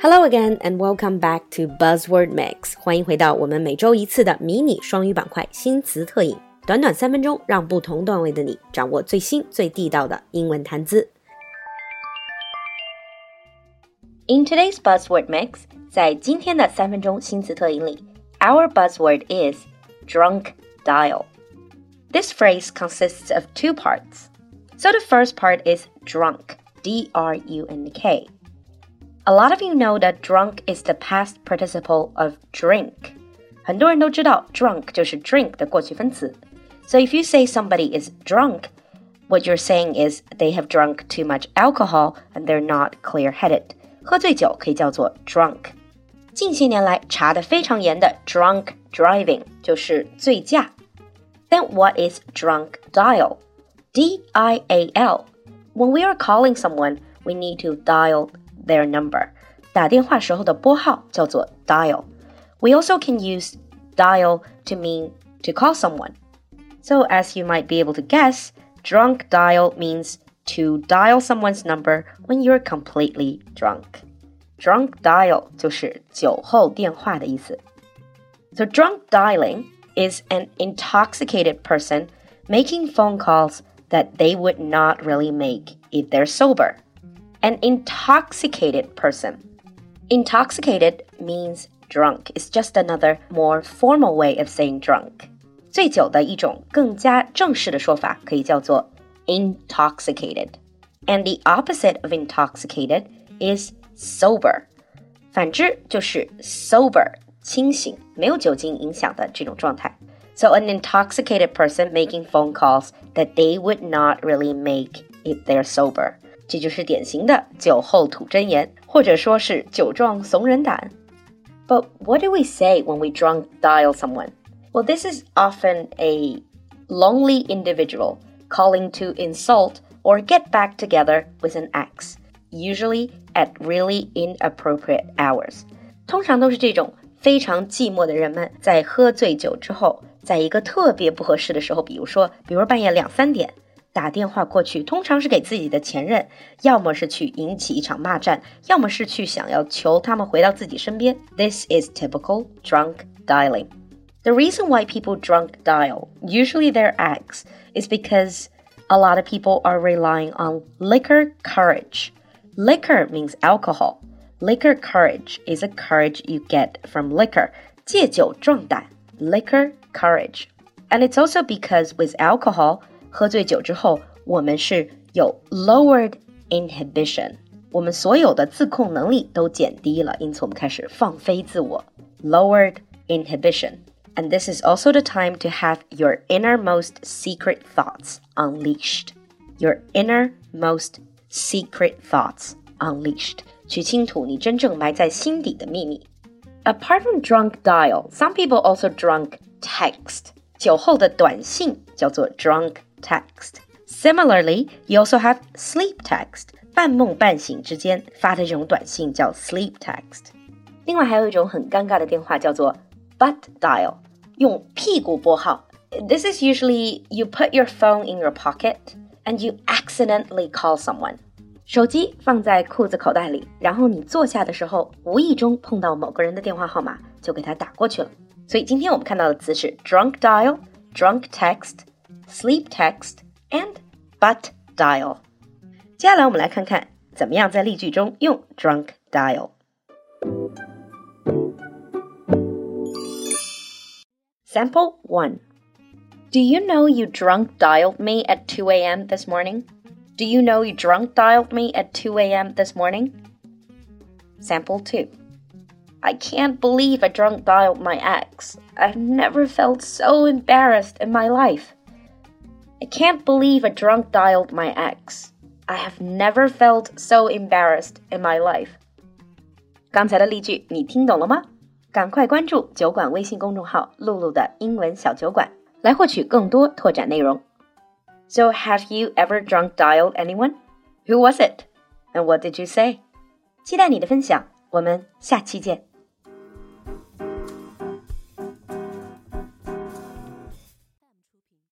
Hello again and welcome back to Buzzword Mix。欢迎回到我们每周一次的迷你双语板块新词特饮，短短三分钟，让不同段位的你掌握最新最地道的英文谈资。In today's Buzzword Mix，在今天的三分钟新词特饮里，our buzzword is drunk dial. This phrase consists of two parts. So the first part is drunk, D R U N K. A lot of you know that drunk is the past participle of drink. 很多人都知道 drunk 就是 drink 的过去分词。So if you say somebody is drunk, what you're saying is they have drunk too much alcohol and they're not clear-headed. 喝醉酒可以叫做 drunk。近些年来查得非常严的 drunk driving 就是醉驾。Then what is drunk dial? D I A L. When we are calling someone, we need to dial their number. 打电话时候的拨号叫做 dial. We also can use dial to mean to call someone. So as you might be able to guess, drunk dial means to dial someone's number when you're completely drunk. Drunk dial 就是酒后电话的意思。So drunk dialing is an intoxicated person making phone calls that they would not really make if they're sober. An intoxicated person. Intoxicated means drunk. It's just another more formal way of saying drunk. 醉酒的一种更加正式的说法可以叫做 intoxicated. And the opposite of intoxicated is sober. 反之就是 sober 清醒，没有酒精影响的这种状态。So an intoxicated person making phone calls that they would not really make if they're sober， 这就是典型的酒后吐真言，或者说是酒壮怂人胆。But what do we say when we drunk dial someone? Well, this is often a lonely individual calling to insult or get back together with an ex, usually at really inappropriate hours. 通常都是这种非常寂寞的人们在喝醉酒之后，在一个特别不合适的时候，比如说，比如半夜两三点 打电话过去，通常是给自己的前任，要么是去引起一场骂战，要么是去想要求他们回到自己身边。This is typical drunk dialing. The reason why people drunk dial, usually their ex, is because a lot of people are relying on liquor courage. Liquor means alcohol. Liquor courage is a courage you get from liquor. 借酒壮胆 liquor courage. And it's also because with alcohol, 喝醉酒之后，我们是有 lowered inhibition，我们所有的自控能力都减低了，因此我们开始放飞自我，lowered inhibition. And this is also the time to have your innermost secret thoughts unleashed. Your innermost secret thoughts unleashed. 去倾吐你真正埋在心底的秘密。Apart from drunk dial, some people also drunk text. 酒后的短信叫做 drunk text. Similarly, you also have sleep text. 半梦半醒之间发的这种短信叫 sleep text. 另外还有一种很尴尬的电话叫做 butt dial，用屁股拨号。This is usually you put your phone in your pocket and you accidentally call someone. 手机放在裤子口袋里，然后你坐下的时候，无意中碰到某个人的电话号码，就给他打过去了。所以今天我们看到的词是 drunk dial、drunk text、 sleep text and butt dial。接下来我们来看看怎么样在例句中用 drunk dial。Sample one. Do you know you drunk dialed me at 2 a.m. this morning? Do you know you drunk dialed me at 2 a.m. this morning? Sample 2. I can't believe I drunk dialed my ex. I've never felt so embarrassed in my life. I can't believe I drunk dialed my ex. I have never felt so embarrassed in my life. 刚才的例句你听懂了吗？赶快关注酒馆微信公众号“露露的英文小酒馆”，来获取更多拓展内容。so, have you ever drunk dialed anyone? Who was it? And what did you say? 期待你的分享，我们下期见。